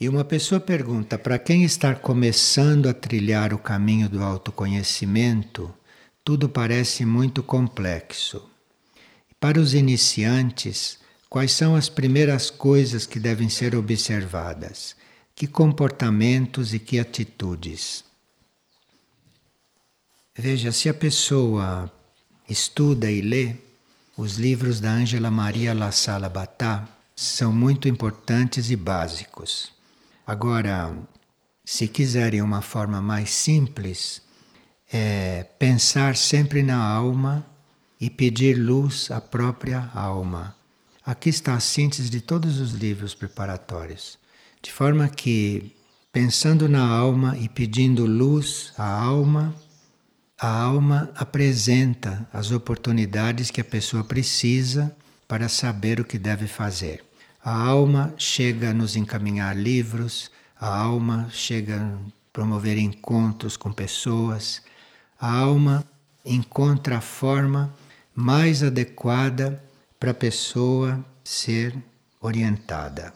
E uma pessoa pergunta: para quem está começando a trilhar o caminho do autoconhecimento, tudo parece muito complexo. Para os iniciantes, quais são as primeiras coisas que devem ser observadas? Que comportamentos e que atitudes? Veja, se a pessoa estuda e lê, os livros da Ângela Maria La Sala Batá são muito importantes e básicos. Agora, se quiserem uma forma mais simples, é pensar sempre na alma e pedir luz à própria alma. Aqui está a síntese de todos os livros preparatórios. De forma que, pensando na alma e pedindo luz à alma, a alma apresenta as oportunidades que a pessoa precisa para saber o que deve fazer. A alma chega a nos encaminhar livros, a alma chega a promover encontros com pessoas, a alma encontra a forma mais adequada para a pessoa ser orientada.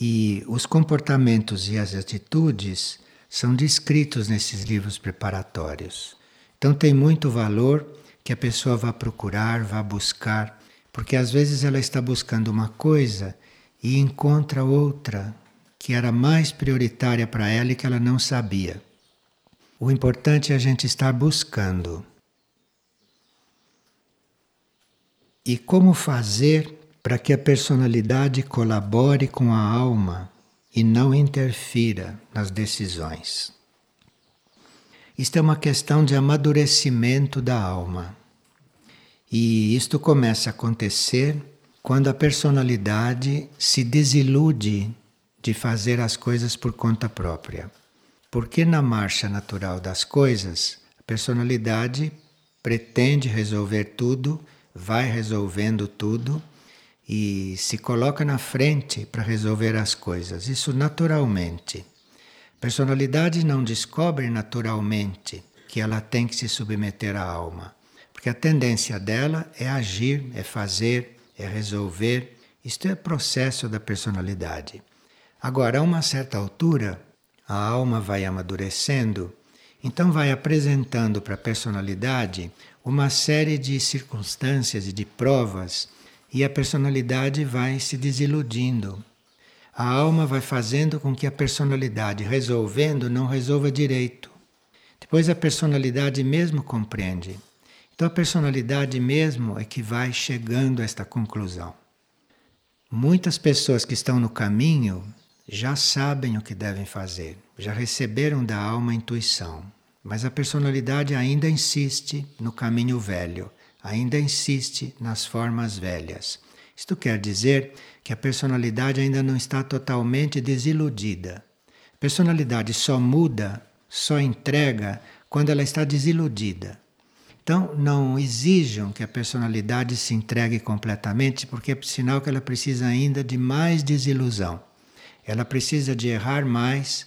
E os comportamentos e as atitudes são descritos nesses livros preparatórios. Então tem muito valor que a pessoa vá procurar, vá buscar, porque às vezes ela está buscando uma coisa e encontra outra que era mais prioritária para ela e que ela não sabia. O importante é a gente estar buscando. E como fazer para que a personalidade colabore com a alma e não interfira nas decisões. Isto é uma questão de amadurecimento da alma. E isto começa a acontecer quando a personalidade se desilude de fazer as coisas por conta própria. Porque na marcha natural das coisas, a personalidade pretende resolver tudo, vai resolvendo tudo e se coloca na frente para resolver as coisas, isso naturalmente. Personalidade não descobre naturalmente que ela tem que se submeter à alma, porque a tendência dela é agir, é fazer, é resolver. Isto é processo da personalidade. Agora, a uma certa altura, a alma vai amadurecendo, então vai apresentando para a personalidade uma série de circunstâncias e de provas e a personalidade vai se desiludindo. A alma vai fazendo com que a personalidade, resolvendo, não resolva direito. Depois a personalidade mesmo compreende. Então a personalidade mesmo é que vai chegando a esta conclusão. Muitas pessoas que estão no caminho já sabem o que devem fazer, já receberam da alma a intuição, mas a personalidade ainda insiste no caminho velho ainda insiste nas formas velhas. Isto quer dizer que a personalidade ainda não está totalmente desiludida. A personalidade só muda, só entrega quando ela está desiludida. Então, não exijam que a personalidade se entregue completamente, porque é sinal que ela precisa ainda de mais desilusão. Ela precisa de errar mais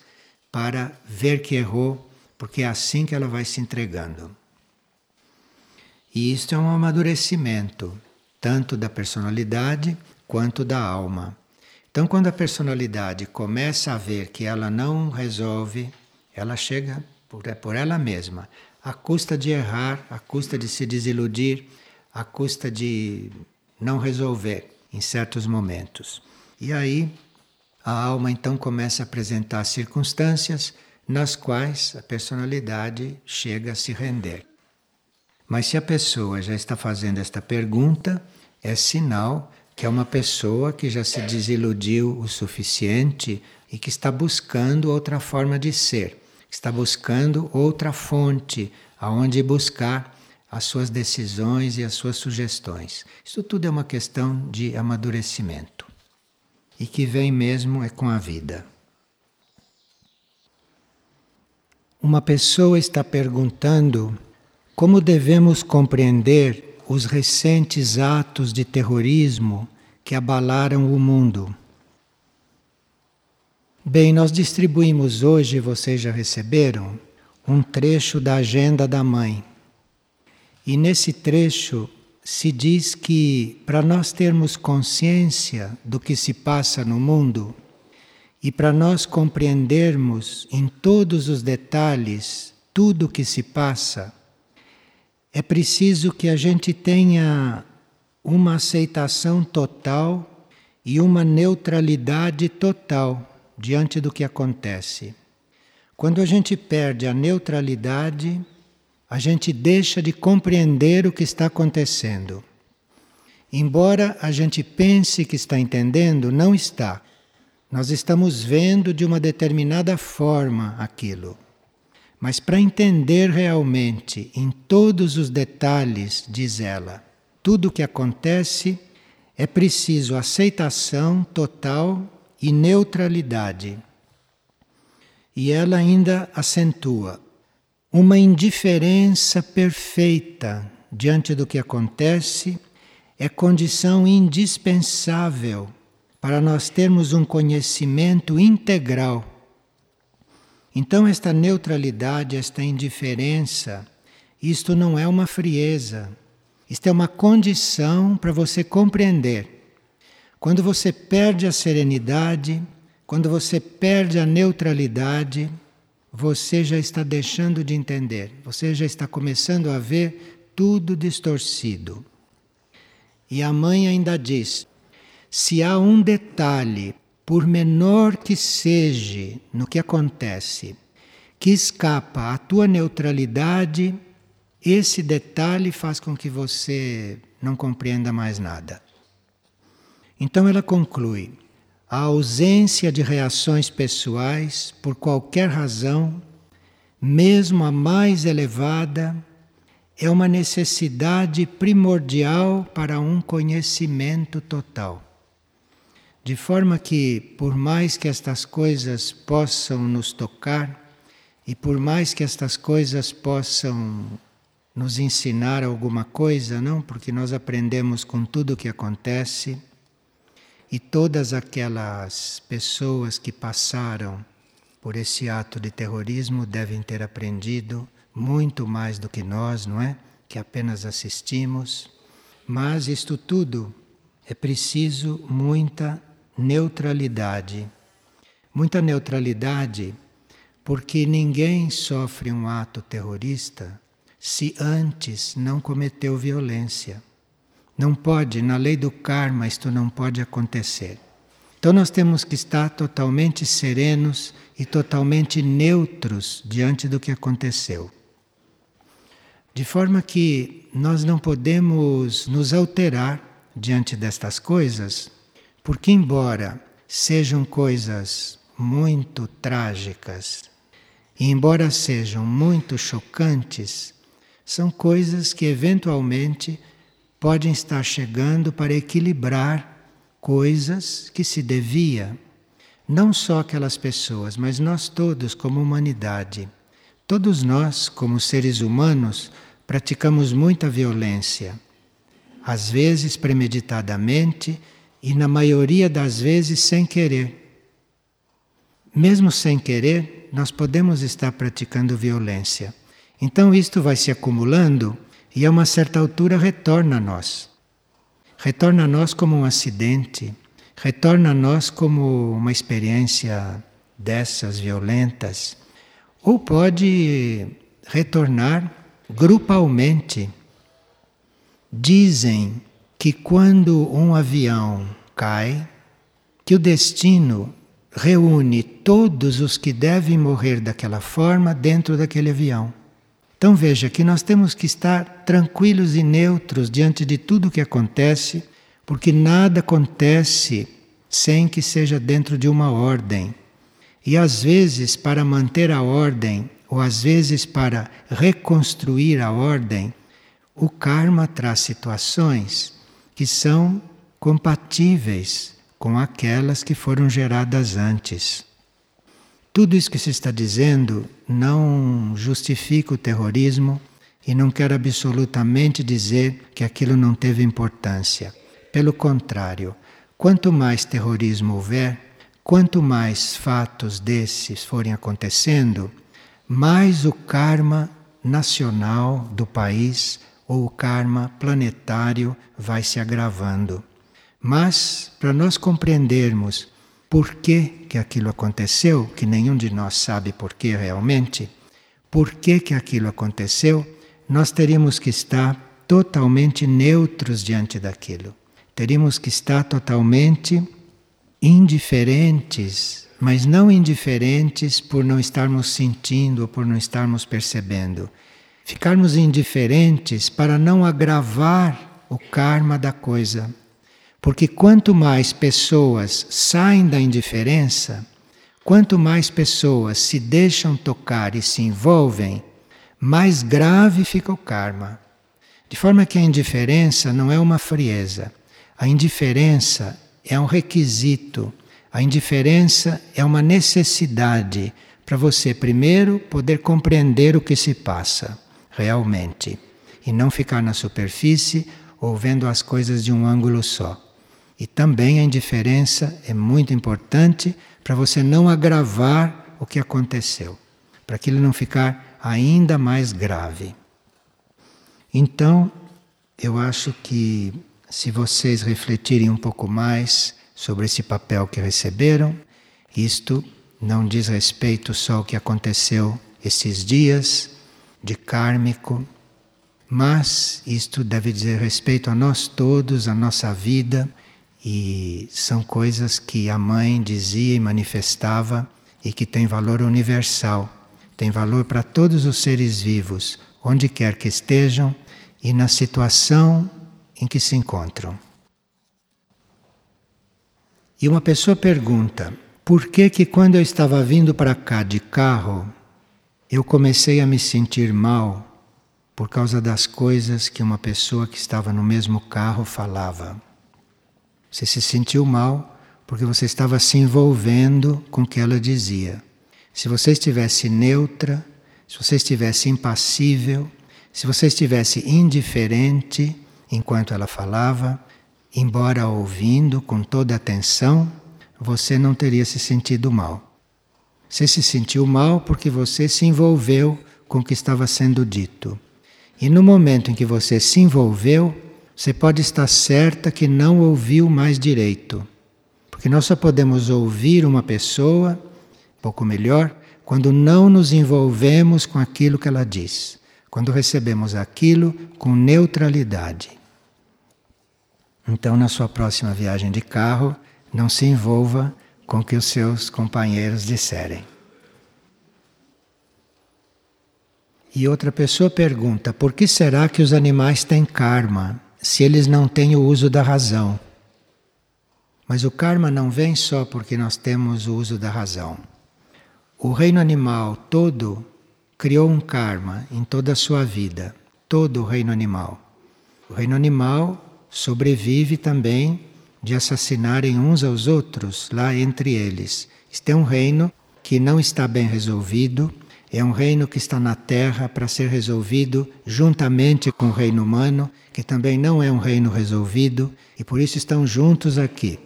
para ver que errou, porque é assim que ela vai se entregando. E isto é um amadurecimento, tanto da personalidade quanto da alma. Então, quando a personalidade começa a ver que ela não resolve, ela chega por, por ela mesma, à custa de errar, à custa de se desiludir, à custa de não resolver em certos momentos. E aí a alma então começa a apresentar circunstâncias nas quais a personalidade chega a se render. Mas se a pessoa já está fazendo esta pergunta, é sinal que é uma pessoa que já se desiludiu o suficiente e que está buscando outra forma de ser, está buscando outra fonte aonde buscar as suas decisões e as suas sugestões. Isso tudo é uma questão de amadurecimento e que vem mesmo é com a vida. Uma pessoa está perguntando como devemos compreender os recentes atos de terrorismo que abalaram o mundo? Bem, nós distribuímos hoje, vocês já receberam, um trecho da Agenda da Mãe. E nesse trecho se diz que para nós termos consciência do que se passa no mundo, E para nós compreendermos em todos os detalhes tudo o que se passa, é preciso que a gente tenha uma aceitação total e uma neutralidade total diante do que acontece. Quando a gente perde a neutralidade, a gente deixa de compreender o que está acontecendo. Embora a gente pense que está entendendo, não está. Nós estamos vendo de uma determinada forma aquilo. Mas para entender realmente, em todos os detalhes, diz ela, tudo o que acontece, é preciso aceitação total e neutralidade. E ela ainda acentua uma indiferença perfeita diante do que acontece é condição indispensável para nós termos um conhecimento integral. Então, esta neutralidade, esta indiferença, isto não é uma frieza, isto é uma condição para você compreender. Quando você perde a serenidade, quando você perde a neutralidade, você já está deixando de entender, você já está começando a ver tudo distorcido. E a mãe ainda diz: se há um detalhe, por menor que seja no que acontece, que escapa à tua neutralidade, esse detalhe faz com que você não compreenda mais nada. Então ela conclui: a ausência de reações pessoais, por qualquer razão, mesmo a mais elevada, é uma necessidade primordial para um conhecimento total. De forma que, por mais que estas coisas possam nos tocar, e por mais que estas coisas possam nos ensinar alguma coisa, não? Porque nós aprendemos com tudo o que acontece, e todas aquelas pessoas que passaram por esse ato de terrorismo devem ter aprendido muito mais do que nós, não é? Que apenas assistimos. Mas isto tudo é preciso muita neutralidade. Muita neutralidade, porque ninguém sofre um ato terrorista se antes não cometeu violência. Não pode, na lei do karma, isto não pode acontecer. Então nós temos que estar totalmente serenos e totalmente neutros diante do que aconteceu. De forma que nós não podemos nos alterar diante destas coisas porque, embora sejam coisas muito trágicas, e embora sejam muito chocantes, são coisas que eventualmente podem estar chegando para equilibrar coisas que se devia, não só aquelas pessoas, mas nós todos como humanidade. Todos nós, como seres humanos, praticamos muita violência, às vezes premeditadamente e na maioria das vezes sem querer. Mesmo sem querer, nós podemos estar praticando violência. Então isto vai se acumulando e a uma certa altura retorna a nós. Retorna a nós como um acidente, retorna a nós como uma experiência dessas violentas, ou pode retornar grupalmente. Dizem que quando um avião cai, que o destino reúne todos os que devem morrer daquela forma dentro daquele avião. Então veja que nós temos que estar tranquilos e neutros diante de tudo o que acontece, porque nada acontece sem que seja dentro de uma ordem. E às vezes, para manter a ordem, ou às vezes para reconstruir a ordem, o karma traz situações que são compatíveis com aquelas que foram geradas antes. Tudo isso que se está dizendo não justifica o terrorismo e não quer absolutamente dizer que aquilo não teve importância. Pelo contrário, quanto mais terrorismo houver, quanto mais fatos desses forem acontecendo, mais o karma nacional do país ou o karma planetário vai se agravando. Mas, para nós compreendermos por que, aquilo aconteceu, que nenhum de nós sabe por que realmente, por que, que aquilo aconteceu, nós teríamos que estar totalmente neutros diante daquilo. Teríamos que estar totalmente indiferentes, mas não indiferentes por não estarmos sentindo ou por não estarmos percebendo. Ficarmos indiferentes para não agravar o karma da coisa. Porque quanto mais pessoas saem da indiferença, quanto mais pessoas se deixam tocar e se envolvem, mais grave fica o karma. De forma que a indiferença não é uma frieza. A indiferença é um requisito. A indiferença é uma necessidade para você, primeiro, poder compreender o que se passa realmente e não ficar na superfície ou vendo as coisas de um ângulo só. E também a indiferença é muito importante para você não agravar o que aconteceu, para aquilo não ficar ainda mais grave. Então, eu acho que se vocês refletirem um pouco mais sobre esse papel que receberam, isto não diz respeito só ao que aconteceu esses dias de kármico, mas isto deve dizer respeito a nós todos, a nossa vida e são coisas que a mãe dizia e manifestava e que tem valor universal, tem valor para todos os seres vivos, onde quer que estejam e na situação em que se encontram. E uma pessoa pergunta: por que que quando eu estava vindo para cá de carro, eu comecei a me sentir mal por causa das coisas que uma pessoa que estava no mesmo carro falava? Você se sentiu mal porque você estava se envolvendo com o que ela dizia. Se você estivesse neutra, se você estivesse impassível, se você estivesse indiferente enquanto ela falava, embora ouvindo com toda atenção, você não teria se sentido mal. Você se sentiu mal porque você se envolveu com o que estava sendo dito. E no momento em que você se envolveu, você pode estar certa que não ouviu mais direito. Porque nós só podemos ouvir uma pessoa, um pouco melhor, quando não nos envolvemos com aquilo que ela diz. Quando recebemos aquilo com neutralidade. Então, na sua próxima viagem de carro, não se envolva com o que os seus companheiros disserem. E outra pessoa pergunta: por que será que os animais têm karma? Se eles não têm o uso da razão. Mas o karma não vem só porque nós temos o uso da razão. O reino animal todo criou um karma em toda a sua vida, todo o reino animal. O reino animal sobrevive também de assassinarem uns aos outros lá entre eles. Este é um reino que não está bem resolvido, é um reino que está na Terra para ser resolvido juntamente com o reino humano, que também não é um reino resolvido, e por isso estão juntos aqui.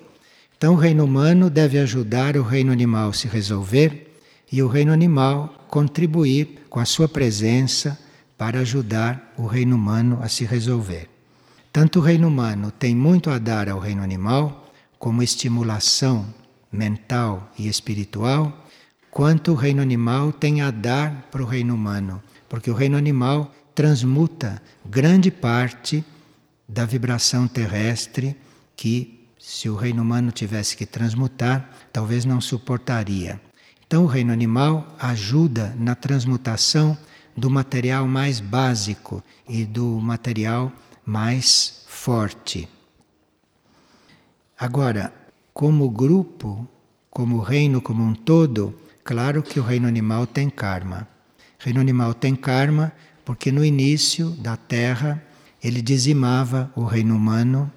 Então, o reino humano deve ajudar o reino animal a se resolver e o reino animal contribuir com a sua presença para ajudar o reino humano a se resolver. Tanto o reino humano tem muito a dar ao reino animal, como estimulação mental e espiritual quanto o reino animal tem a dar para o reino humano, porque o reino animal transmuta grande parte da vibração terrestre que, se o reino humano tivesse que transmutar, talvez não suportaria. Então, o reino animal ajuda na transmutação do material mais básico e do material mais forte. Agora, como grupo, como reino como um todo, Claro que o reino animal tem karma. O reino animal tem karma porque no início da Terra ele dizimava o reino humano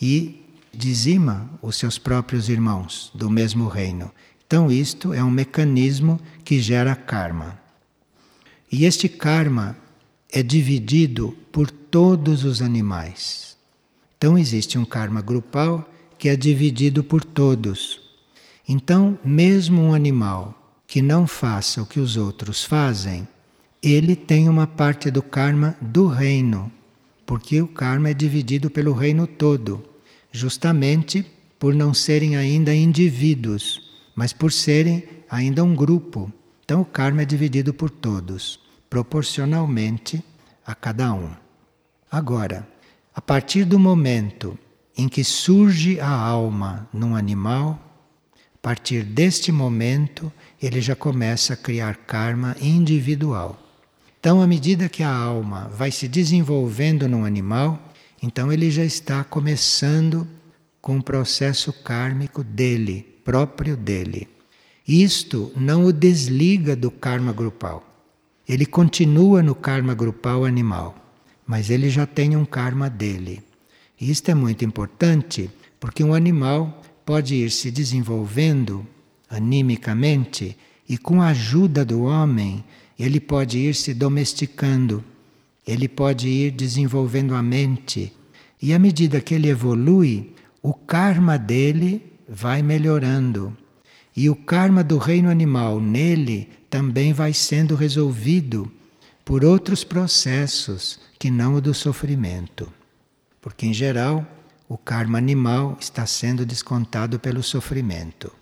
e dizima os seus próprios irmãos do mesmo reino. Então, isto é um mecanismo que gera karma. E este karma é dividido por todos os animais. Então, existe um karma grupal que é dividido por todos. Então, mesmo um animal que não faça o que os outros fazem, ele tem uma parte do karma do reino, porque o karma é dividido pelo reino todo, justamente por não serem ainda indivíduos, mas por serem ainda um grupo. Então o karma é dividido por todos, proporcionalmente a cada um. Agora, a partir do momento em que surge a alma num animal, a partir deste momento ele já começa a criar karma individual. Então, à medida que a alma vai se desenvolvendo num animal, então ele já está começando com um processo kármico dele, próprio dele. Isto não o desliga do karma grupal. Ele continua no karma grupal animal, mas ele já tem um karma dele. Isto é muito importante, porque um animal pode ir se desenvolvendo animicamente e com a ajuda do homem, ele pode ir se domesticando, ele pode ir desenvolvendo a mente. E à medida que ele evolui, o karma dele vai melhorando. E o karma do reino animal nele também vai sendo resolvido por outros processos que não o do sofrimento. Porque, em geral, o karma animal está sendo descontado pelo sofrimento,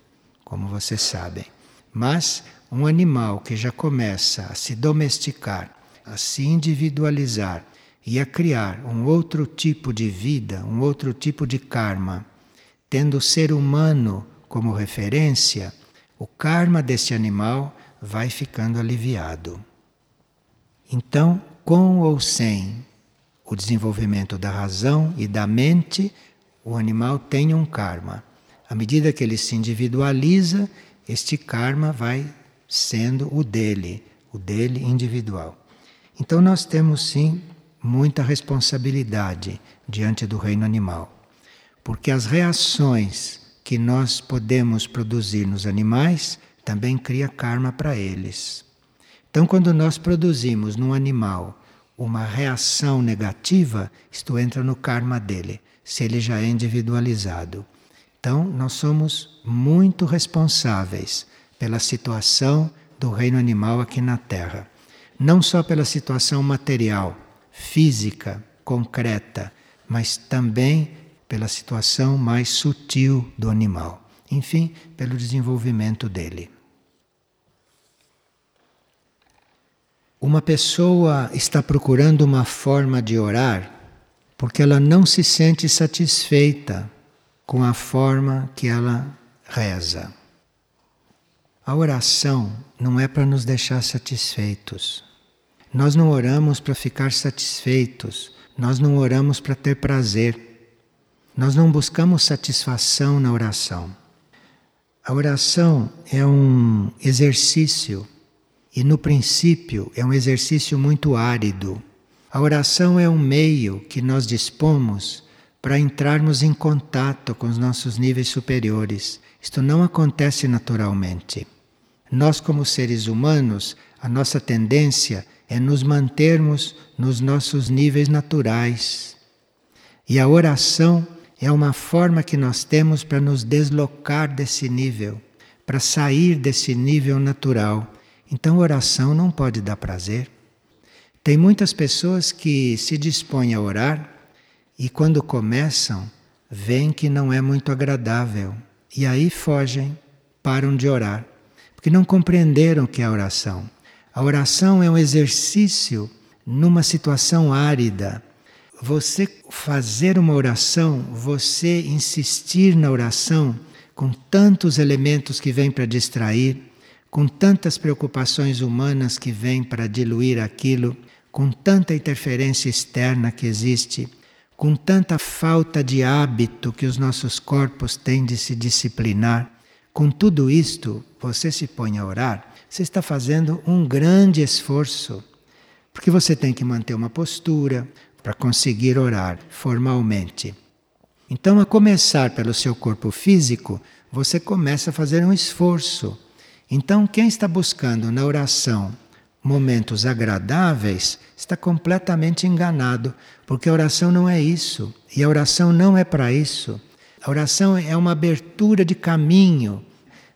como vocês sabem. Mas um animal que já começa a se domesticar, a se individualizar e a criar um outro tipo de vida, um outro tipo de karma, tendo o ser humano como referência, o karma desse animal vai ficando aliviado. Então, com ou sem o desenvolvimento da razão e da mente, o animal tem um karma. À medida que ele se individualiza, este karma vai sendo o dele, o dele individual. Então nós temos sim muita responsabilidade diante do reino animal, porque as reações que nós podemos produzir nos animais também cria karma para eles. Então quando nós produzimos num animal uma reação negativa, isto entra no karma dele, se ele já é individualizado. Então, nós somos muito responsáveis pela situação do reino animal aqui na Terra. Não só pela situação material, física, concreta, mas também pela situação mais sutil do animal. Enfim, pelo desenvolvimento dele. Uma pessoa está procurando uma forma de orar porque ela não se sente satisfeita com a forma que ela reza. A oração não é para nos deixar satisfeitos. Nós não oramos para ficar satisfeitos, nós não oramos para ter prazer. Nós não buscamos satisfação na oração. A oração é um exercício e, no princípio, é um exercício muito árido. A oração é um meio que nós dispomos para entrarmos em contato com os nossos níveis superiores. Isto não acontece naturalmente. Nós, como seres humanos, a nossa tendência é nos mantermos nos nossos níveis naturais. E a oração é uma forma que nós temos para nos deslocar desse nível, para sair desse nível natural. Então, oração não pode dar prazer. Tem muitas pessoas que se dispõem a orar e, quando começam, veem que não é muito agradável e aí fogem, param de orar porque não compreenderam o que é a oração. A oração é um exercício numa situação árida. Você fazer uma oração, você insistir na oração com tantos elementos que vêm para distrair, com tantas preocupações humanas que vêm para diluir aquilo, com tanta interferência externa que existe, com tanta falta de hábito que os nossos corpos têm de se disciplinar. Com tudo isto, você se põe a orar, você está fazendo um grande esforço, porque você tem que manter uma postura para conseguir orar formalmente. Então, a começar pelo seu corpo físico, você começa a fazer um esforço. Então, quem está buscando na oração momentos agradáveis está completamente enganado, porque a oração não é isso, e a oração não é para isso. A oração é uma abertura de caminho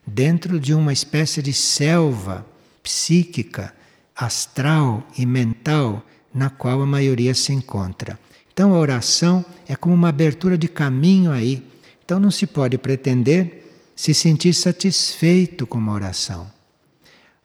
dentro de uma espécie de selva psíquica, astral e mental na qual a maioria se encontra. Então a oração é como uma abertura de caminho aí, Então não se pode pretender se sentir satisfeito com uma oração.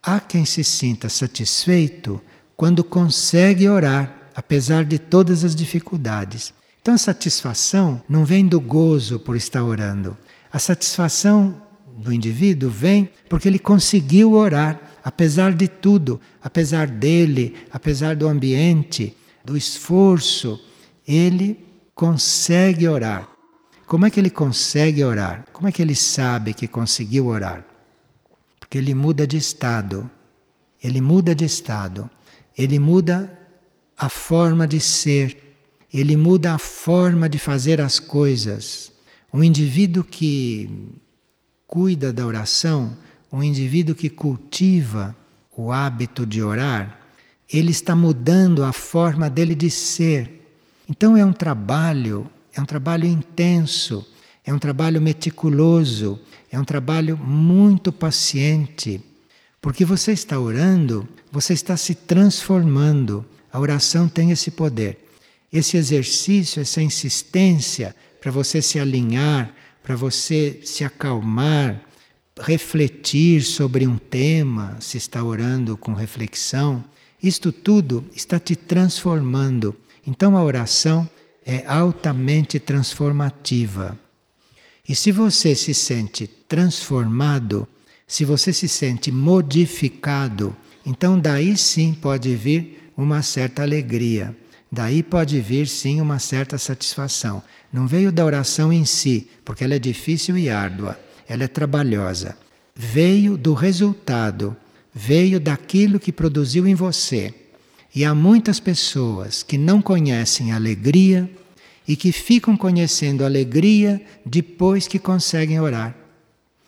Há quem se sinta satisfeito quando consegue orar, apesar de todas as dificuldades. Então a satisfação não vem do gozo por estar orando. A satisfação do indivíduo vem porque ele conseguiu orar, apesar de tudo, apesar dele, apesar do ambiente, do esforço, ele consegue orar. Como é que ele consegue orar? Como é que ele sabe que conseguiu orar? Porque ele muda de estado. Ele muda de estado. Ele muda a forma de ser. Ele muda a forma de fazer as coisas. Um indivíduo que cuida da oração, um indivíduo que cultiva o hábito de orar, ele está mudando a forma dele de ser. Então é um trabalho, é um trabalho intenso, é um trabalho meticuloso, é um trabalho muito paciente. Porque você está orando, você está se transformando. A oração tem esse poder. Esse exercício, essa insistência para você se alinhar, para você se acalmar, refletir sobre um tema, se está orando com reflexão, isto tudo está te transformando. Então a oração é altamente transformativa. E se você se sente transformado, se você se sente modificado, então daí sim pode vir uma certa alegria. Daí pode vir sim uma certa satisfação. Não veio da oração em si, porque ela é difícil e árdua, ela é trabalhosa. Veio do resultado, veio daquilo que produziu em você. E há muitas pessoas que não conhecem alegria e que ficam conhecendo alegria depois que conseguem orar.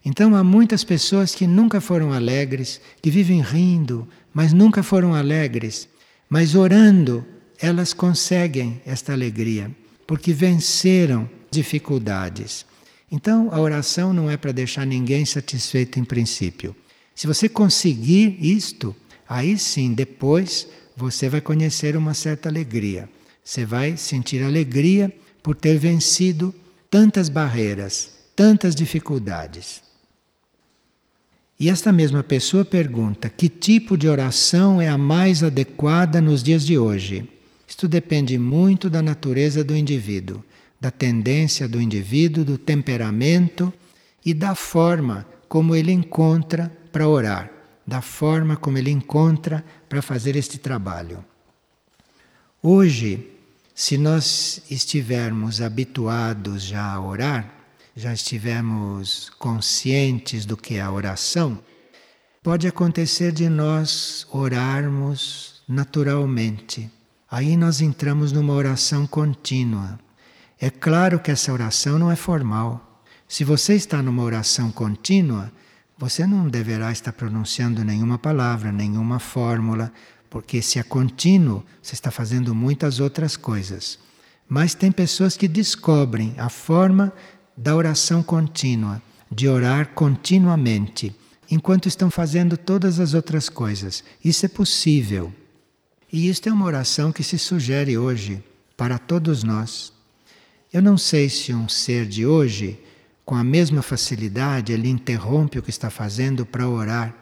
Então há muitas pessoas que nunca foram alegres, que vivem rindo, mas nunca foram alegres. Mas orando, elas conseguem esta alegria, porque venceram dificuldades. Então, a oração não é para deixar ninguém satisfeito em princípio. Se você conseguir isto, aí sim, depois você vai conhecer uma certa alegria. Você vai sentir alegria por ter vencido tantas barreiras, tantas dificuldades. E esta mesma pessoa pergunta: que tipo de oração é a mais adequada nos dias de hoje? Isto depende muito da natureza do indivíduo, da tendência do indivíduo, do temperamento e da forma como ele encontra para orar, da forma como ele encontra para fazer este trabalho. Hoje, se nós estivermos habituados já a orar, já estivermos conscientes do que é a oração, pode acontecer de nós orarmos naturalmente Aí nós entramos numa oração contínua. É claro que essa oração não é formal. Se você está numa oração contínua, você não deverá estar pronunciando nenhuma palavra, nenhuma fórmula, porque se é contínuo, você está fazendo muitas outras coisas. Mas tem pessoas que descobrem a forma da oração contínua, de orar continuamente, enquanto estão fazendo todas as outras coisas. Isso é possível. E isto é uma oração que se sugere hoje para todos nós. Eu não sei se um ser de hoje, com a mesma facilidade, ele interrompe o que está fazendo para orar,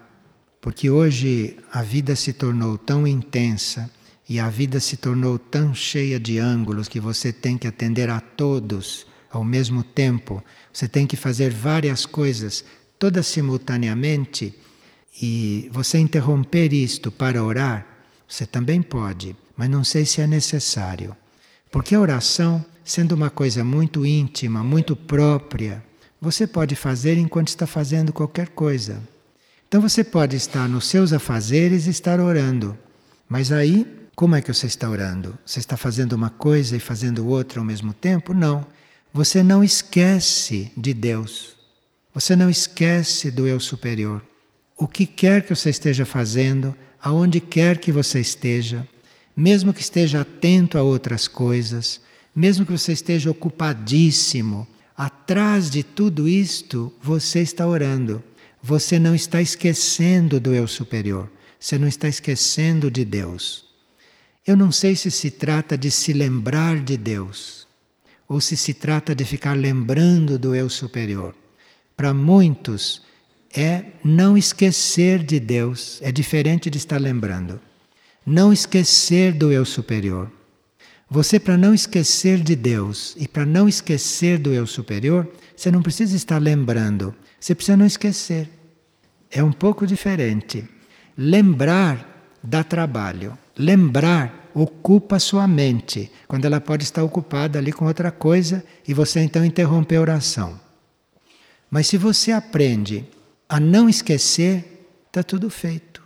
porque hoje a vida se tornou tão intensa e a vida se tornou tão cheia de ângulos que você tem que atender a todos ao mesmo tempo. Você tem que fazer várias coisas todas simultaneamente e você interromper isto para orar você também pode, mas não sei se é necessário. Porque a oração, sendo uma coisa muito íntima, muito própria, você pode fazer enquanto está fazendo qualquer coisa. Então você pode estar nos seus afazeres e estar orando. Mas aí, como é que você está orando? Você está fazendo uma coisa e fazendo outra ao mesmo tempo? Não. Você não esquece de Deus. Você não esquece do eu superior. O que quer que você esteja fazendo, aonde quer que você esteja, mesmo que esteja atento a outras coisas, mesmo que você esteja ocupadíssimo, atrás de tudo isto você está orando. Você não está esquecendo do eu superior, você não está esquecendo de Deus. Eu não sei se se trata de se lembrar de Deus ou se se trata de ficar lembrando do eu superior. Para muitos, é não esquecer de Deus, é diferente de estar lembrando. Não esquecer do eu superior. Você, para não esquecer de Deus e para não esquecer do eu superior, você não precisa estar lembrando, você precisa não esquecer. É um pouco diferente. Lembrar dá trabalho. Lembrar ocupa sua mente, quando ela pode estar ocupada ali com outra coisa e você então interrompe a oração. Mas se você aprende a não esquecer, está tudo feito.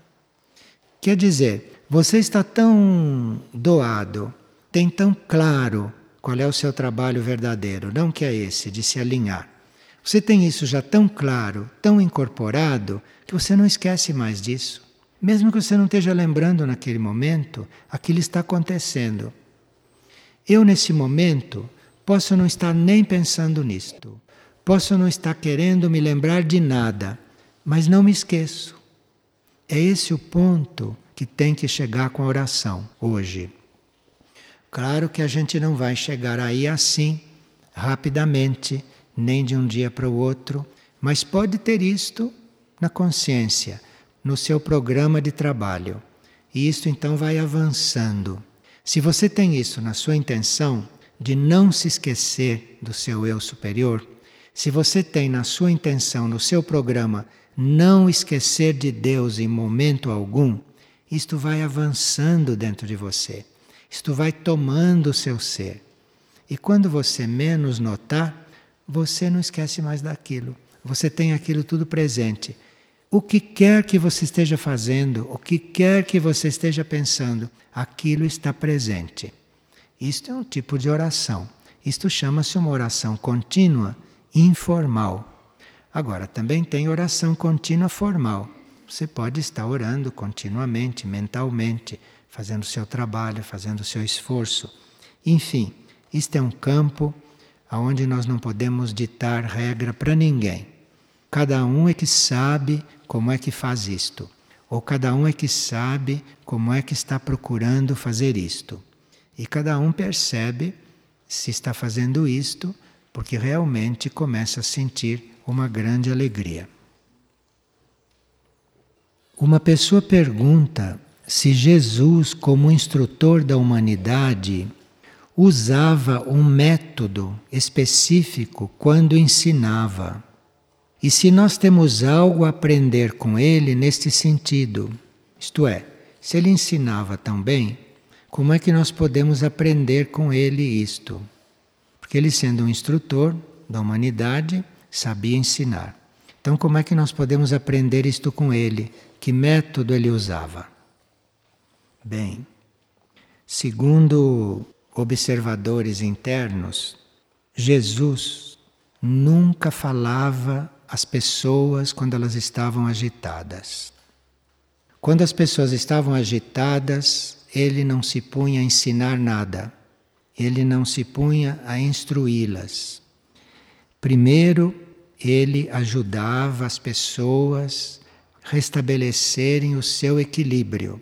Quer dizer, você está tão doado, tem tão claro qual é o seu trabalho verdadeiro, não que é esse, de se alinhar. Você tem isso já tão claro, tão incorporado, que você não esquece mais disso. Mesmo que você não esteja lembrando naquele momento, aquilo está acontecendo. Eu, nesse momento, posso não estar nem pensando nisto, posso não estar querendo me lembrar de nada, mas não me esqueço. É esse o ponto que tem que chegar com a oração hoje. Claro que a gente não vai chegar aí assim, rapidamente, nem de um dia para o outro, mas pode ter isto na consciência no seu programa de trabalho. E isto então vai avançando. Se você tem isso na sua intenção de não se esquecer do seu eu superior, se você tem na sua intenção, no seu programa, não esquecer de Deus em momento algum, isto vai avançando dentro de você. Isto vai tomando o seu ser. E quando você menos notar, você não esquece mais daquilo. Você tem aquilo tudo presente. O que quer que você esteja fazendo, o que quer que você esteja pensando, aquilo está presente. Isto é um tipo de oração. Isto chama-se uma oração contínua, informal. Agora, também tem oração contínua formal. Você pode estar orando continuamente, mentalmente, fazendo o seu trabalho, fazendo o seu esforço. Enfim, isto é um campo onde nós não podemos ditar regra para ninguém. Cada um é que sabe como é que faz isto, ou cada um é que sabe como é que está procurando fazer isto. E cada um percebe se está fazendo isto porque realmente começa a sentir uma grande alegria. Uma pessoa pergunta se Jesus, como instrutor da humanidade, usava um método específico quando ensinava. E se nós temos algo a aprender com ele neste sentido, isto é, se ele ensinava tão bem, como é que nós podemos aprender com ele isto? Porque ele, sendo um instrutor da humanidade, sabia ensinar. Então, como é que nós podemos aprender isto com ele? Que método ele usava? Bem, segundo observadores internos, Jesus nunca falava as pessoas quando elas estavam agitadas. Quando as pessoas estavam agitadas, ele não se punha a ensinar nada, ele não se punha a instruí-las. Primeiro, ele ajudava as pessoas restabelecerem o seu equilíbrio.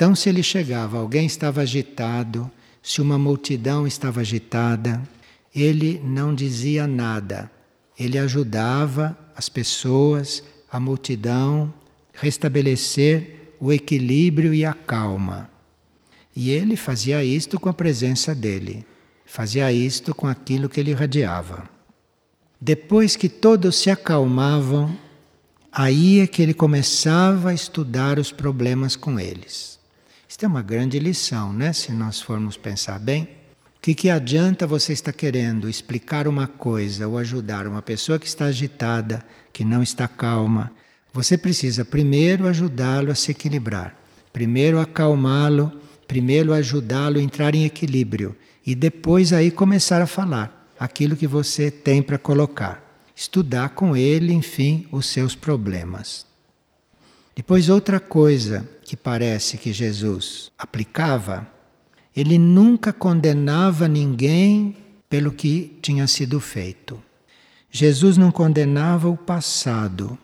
Então, se ele chegava, alguém estava agitado, se uma multidão estava agitada, ele não dizia nada ele ajudava as pessoas, a multidão, restabelecer o equilíbrio e a calma. E ele fazia isto com a presença dele, fazia isto com aquilo que ele irradiava. Depois que todos se acalmavam, aí é que ele começava a estudar os problemas com eles. Isto é uma grande lição, né? Se nós formos pensar bem. O que, que adianta você estar querendo explicar uma coisa ou ajudar uma pessoa que está agitada, que não está calma? Você precisa primeiro ajudá-lo a se equilibrar, primeiro acalmá-lo, primeiro ajudá-lo a entrar em equilíbrio e depois aí começar a falar aquilo que você tem para colocar. Estudar com ele, enfim, os seus problemas. Depois, outra coisa que parece que Jesus aplicava ele nunca condenava ninguém pelo que tinha sido feito. Jesus não condenava o passado.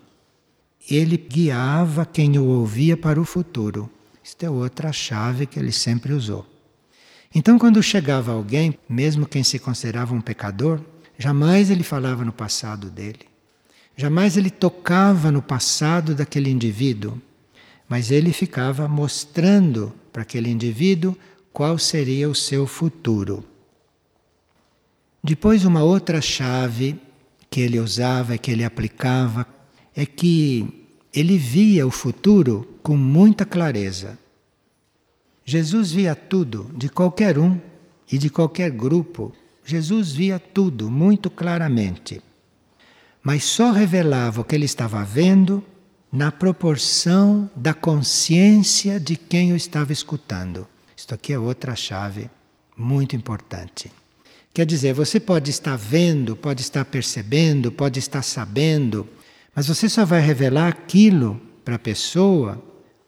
Ele guiava quem o ouvia para o futuro. Isto é outra chave que ele sempre usou. Então, quando chegava alguém, mesmo quem se considerava um pecador, jamais ele falava no passado dele. Jamais ele tocava no passado daquele indivíduo, mas ele ficava mostrando para aquele indivíduo qual seria o seu futuro. Depois, uma outra chave que ele usava e que ele aplicava é que ele via o futuro com muita clareza. Jesus via tudo, de qualquer um e de qualquer grupo. Jesus via tudo muito claramente. Mas só revelava o que ele estava vendo na proporção da consciência de quem o estava escutando. Isto aqui é outra chave muito importante. Quer dizer, você pode estar vendo, pode estar percebendo, pode estar sabendo, mas você só vai revelar aquilo para a pessoa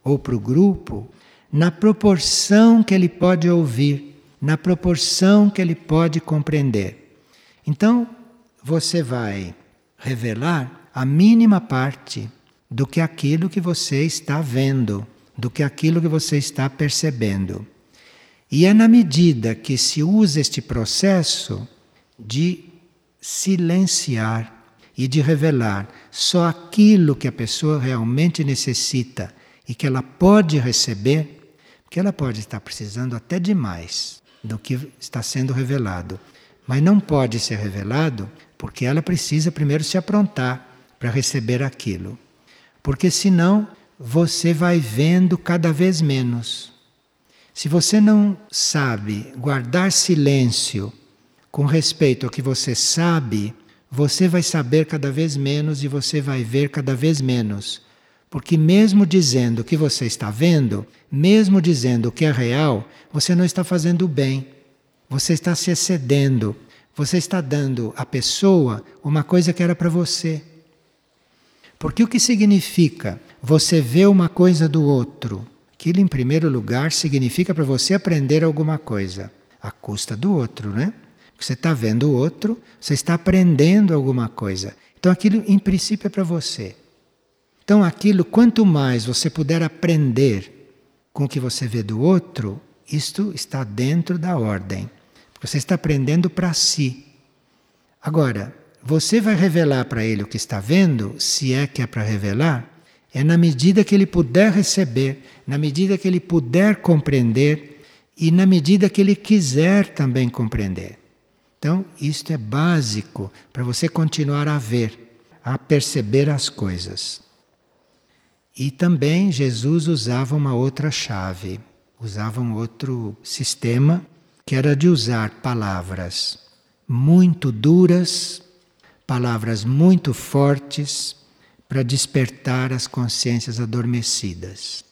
ou para o grupo na proporção que ele pode ouvir, na proporção que ele pode compreender. Então, você vai revelar a mínima parte do que aquilo que você está vendo, do que aquilo que você está percebendo. E é na medida que se usa este processo de silenciar e de revelar só aquilo que a pessoa realmente necessita e que ela pode receber, que ela pode estar precisando até demais do que está sendo revelado, mas não pode ser revelado porque ela precisa primeiro se aprontar para receber aquilo. Porque senão você vai vendo cada vez menos. Se você não sabe guardar silêncio com respeito ao que você sabe, você vai saber cada vez menos e você vai ver cada vez menos. Porque, mesmo dizendo o que você está vendo, mesmo dizendo o que é real, você não está fazendo bem. Você está se excedendo. Você está dando à pessoa uma coisa que era para você. Porque o que significa você ver uma coisa do outro Aquilo, em primeiro lugar, significa para você aprender alguma coisa, à custa do outro, né? Você está vendo o outro, você está aprendendo alguma coisa. Então, aquilo, em princípio, é para você. Então, aquilo, quanto mais você puder aprender com o que você vê do outro, isto está dentro da ordem. Você está aprendendo para si. Agora, você vai revelar para ele o que está vendo, se é que é para revelar, é na medida que ele puder receber, na medida que ele puder compreender e na medida que ele quiser também compreender. Então, isto é básico para você continuar a ver, a perceber as coisas. E também Jesus usava uma outra chave, usava um outro sistema, que era de usar palavras muito duras, palavras muito fortes, para despertar as consciências adormecidas.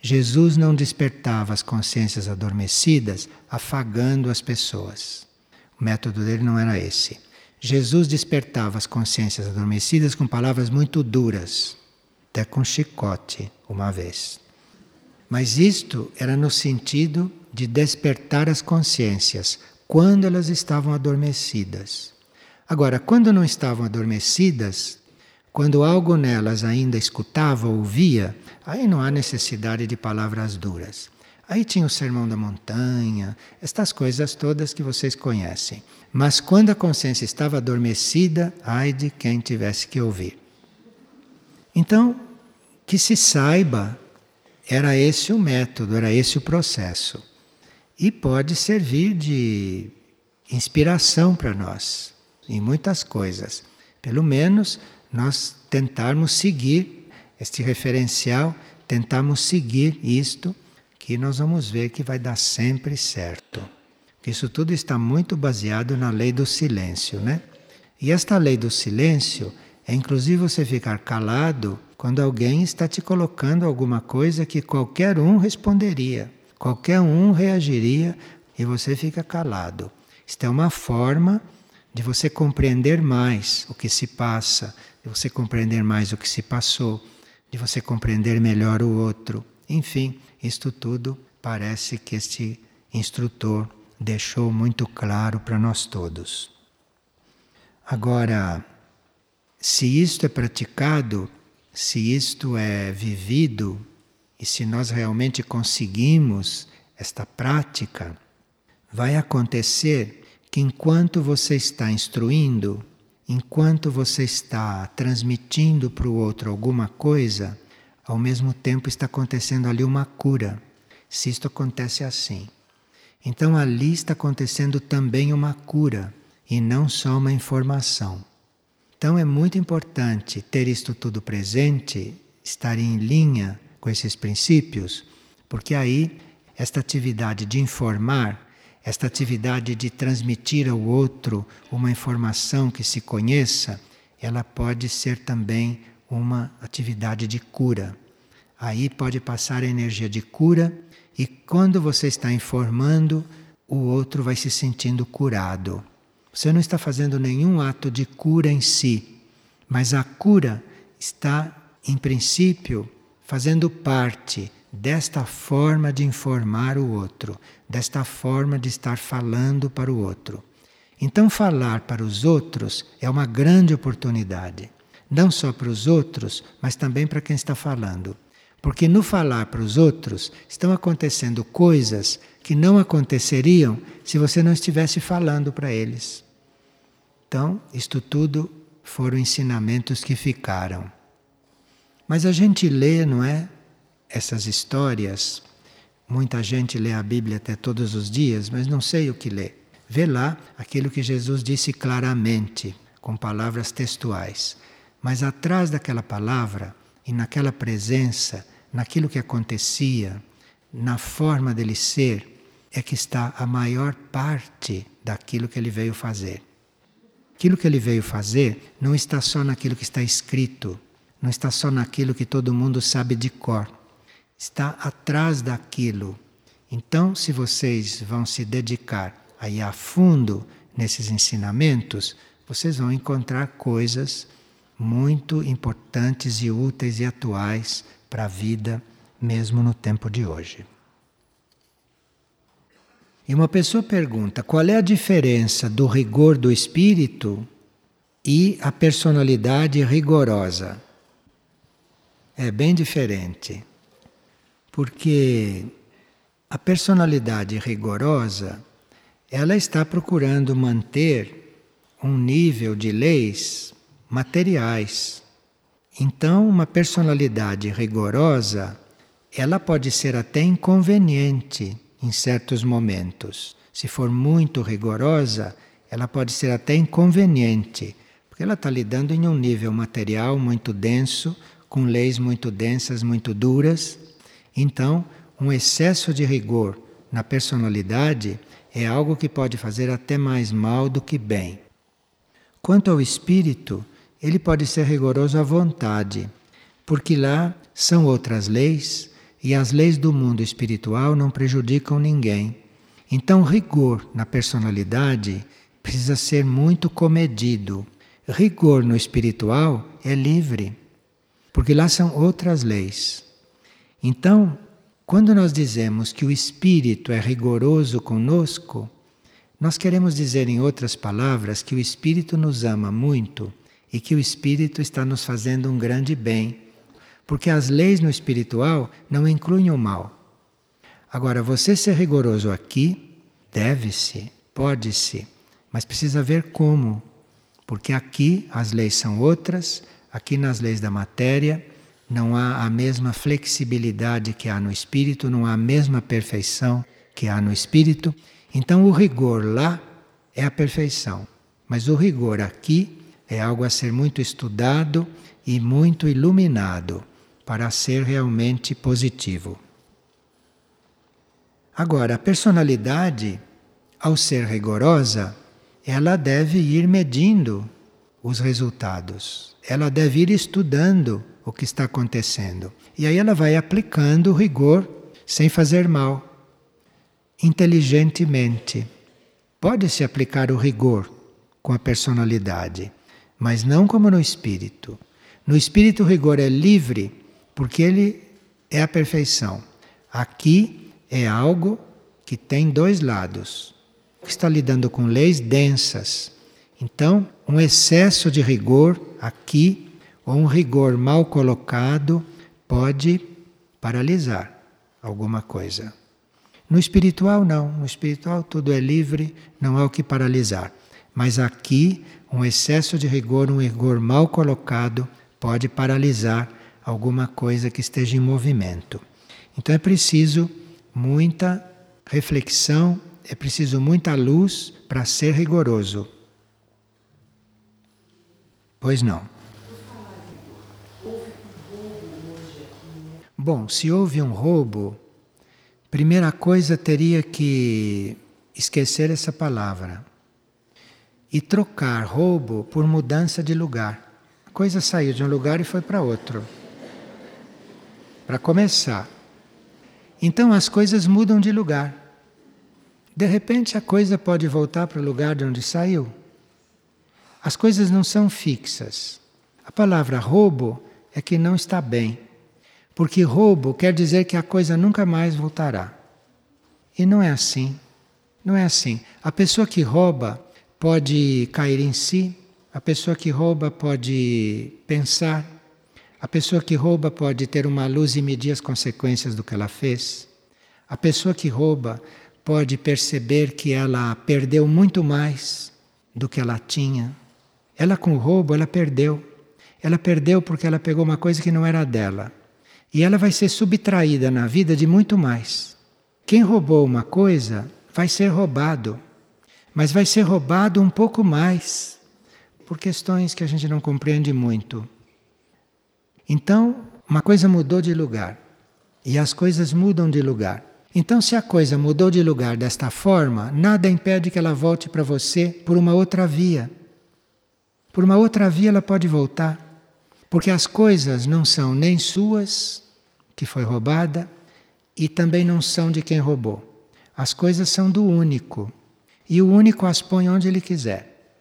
Jesus não despertava as consciências adormecidas afagando as pessoas. O método dele não era esse. Jesus despertava as consciências adormecidas com palavras muito duras, até com chicote, uma vez. Mas isto era no sentido de despertar as consciências quando elas estavam adormecidas. Agora, quando não estavam adormecidas, quando algo nelas ainda escutava, ouvia, aí não há necessidade de palavras duras. Aí tinha o sermão da montanha, estas coisas todas que vocês conhecem. Mas quando a consciência estava adormecida, ai de quem tivesse que ouvir. Então, que se saiba, era esse o método, era esse o processo. E pode servir de inspiração para nós em muitas coisas. Pelo menos nós tentarmos seguir este referencial, tentarmos seguir isto, que nós vamos ver que vai dar sempre certo. Isso tudo está muito baseado na lei do silêncio, né? E esta lei do silêncio é inclusive você ficar calado quando alguém está te colocando alguma coisa que qualquer um responderia, qualquer um reagiria e você fica calado. Isto é uma forma de você compreender mais o que se passa, de você compreender mais o que se passou, de você compreender melhor o outro. Enfim, isto tudo parece que este instrutor deixou muito claro para nós todos. Agora, se isto é praticado, se isto é vivido, e se nós realmente conseguimos esta prática, vai acontecer que enquanto você está instruindo, enquanto você está transmitindo para o outro alguma coisa, ao mesmo tempo está acontecendo ali uma cura. Se isto acontece assim. Então ali está acontecendo também uma cura e não só uma informação. Então é muito importante ter isto tudo presente, estar em linha com esses princípios, porque aí esta atividade de informar, esta atividade de transmitir ao outro uma informação que se conheça, ela pode ser também uma atividade de cura. Aí pode passar a energia de cura e quando você está informando, o outro vai se sentindo curado. Você não está fazendo nenhum ato de cura em si, mas a cura está, em princípio, fazendo parte desta forma de informar o outro, desta forma de estar falando para o outro. Então, falar para os outros é uma grande oportunidade, não só para os outros, mas também para quem está falando. Porque no falar para os outros estão acontecendo coisas que não aconteceriam se você não estivesse falando para eles. Então, isto tudo foram ensinamentos que ficaram. Mas a gente lê, não é? Essas histórias. Muita gente lê a Bíblia até todos os dias, mas não sei o que lê. Vê lá aquilo que Jesus disse claramente, com palavras textuais. Mas atrás daquela palavra e naquela presença naquilo que acontecia, na forma dele ser, é que está a maior parte daquilo que ele veio fazer. Aquilo que ele veio fazer não está só naquilo que está escrito, não está só naquilo que todo mundo sabe de cor. Está atrás daquilo. Então, se vocês vão se dedicar a ir a fundo nesses ensinamentos, vocês vão encontrar coisas muito importantes e úteis e atuais para a vida, mesmo no tempo de hoje. E uma pessoa pergunta: qual é a diferença do rigor do espírito e a personalidade rigorosa? É bem diferente. Porque a personalidade rigorosa, ela está procurando manter um nível de leis materiais então, uma personalidade rigorosa, ela pode ser até inconveniente em certos momentos. Se for muito rigorosa, ela pode ser até inconveniente, porque ela está lidando em um nível material muito denso, com leis muito densas, muito duras. Então, um excesso de rigor na personalidade é algo que pode fazer até mais mal do que bem. Quanto ao espírito, ele pode ser rigoroso à vontade, porque lá são outras leis e as leis do mundo espiritual não prejudicam ninguém. Então, rigor na personalidade precisa ser muito comedido. Rigor no espiritual é livre, porque lá são outras leis. Então, quando nós dizemos que o espírito é rigoroso conosco, nós queremos dizer, em outras palavras, que o espírito nos ama muito e que o espírito está nos fazendo um grande bem, porque as leis no espiritual não incluem o mal. Agora, você ser rigoroso aqui, deve-se, pode-se, mas precisa ver como, porque aqui as leis são outras, aqui nas leis da matéria não há a mesma flexibilidade que há no espírito, não há a mesma perfeição que há no espírito. Então, o rigor lá é a perfeição, mas o rigor aqui é algo a ser muito estudado e muito iluminado para ser realmente positivo. Agora, a personalidade, ao ser rigorosa, ela deve ir medindo os resultados. Ela deve ir estudando o que está acontecendo. E aí ela vai aplicando o rigor sem fazer mal, inteligentemente. Pode-se aplicar o rigor com a personalidade mas não como no espírito. No espírito, o rigor é livre, porque ele é a perfeição. Aqui é algo que tem dois lados. Está lidando com leis densas. Então, um excesso de rigor aqui, ou um rigor mal colocado, pode paralisar alguma coisa. No espiritual, não. No espiritual, tudo é livre, não há o que paralisar. Mas aqui, um excesso de rigor, um rigor mal colocado, pode paralisar alguma coisa que esteja em movimento. Então é preciso muita reflexão, é preciso muita luz para ser rigoroso. Pois não. Bom, se houve um roubo, primeira coisa teria que esquecer essa palavra e trocar roubo por mudança de lugar. A coisa saiu de um lugar e foi para outro. Para começar. Então as coisas mudam de lugar. De repente a coisa pode voltar para o lugar de onde saiu. As coisas não são fixas. A palavra roubo é que não está bem. Porque roubo quer dizer que a coisa nunca mais voltará. E não é assim. Não é assim. A pessoa que rouba pode cair em si, a pessoa que rouba pode pensar, a pessoa que rouba pode ter uma luz e medir as consequências do que ela fez. A pessoa que rouba pode perceber que ela perdeu muito mais do que ela tinha. Ela com o roubo, ela perdeu. Ela perdeu porque ela pegou uma coisa que não era dela. E ela vai ser subtraída na vida de muito mais. Quem roubou uma coisa vai ser roubado, mas vai ser roubado um pouco mais, por questões que a gente não compreende muito. Então, uma coisa mudou de lugar, e as coisas mudam de lugar. Então, se a coisa mudou de lugar desta forma, nada impede que ela volte para você por uma outra via. Por uma outra via ela pode voltar, porque as coisas não são nem suas que foi roubada e também não são de quem roubou. As coisas são do único e o único as põe onde ele quiser.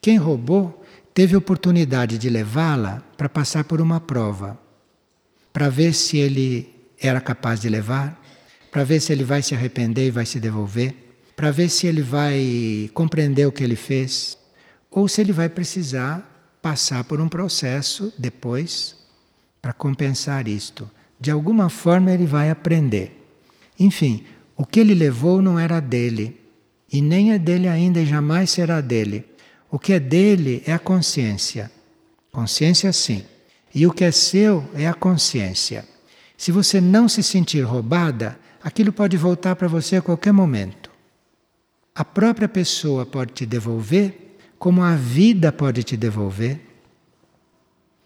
Quem roubou teve oportunidade de levá-la para passar por uma prova, para ver se ele era capaz de levar, para ver se ele vai se arrepender e vai se devolver, para ver se ele vai compreender o que ele fez, ou se ele vai precisar passar por um processo depois para compensar isto de alguma forma ele vai aprender. Enfim, o que ele levou não era dele, e nem é dele ainda e jamais será dele. O que é dele é a consciência. Consciência, sim. E o que é seu é a consciência. Se você não se sentir roubada, aquilo pode voltar para você a qualquer momento. A própria pessoa pode te devolver, como a vida pode te devolver.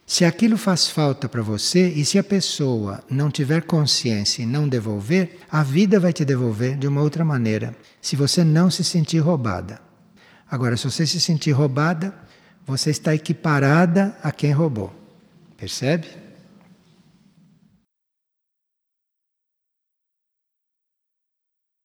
Se aquilo faz falta para você e se a pessoa não tiver consciência e não devolver, a vida vai te devolver de uma outra maneira, se você não se sentir roubada. Agora, se você se sentir roubada, você está equiparada a quem roubou. Percebe?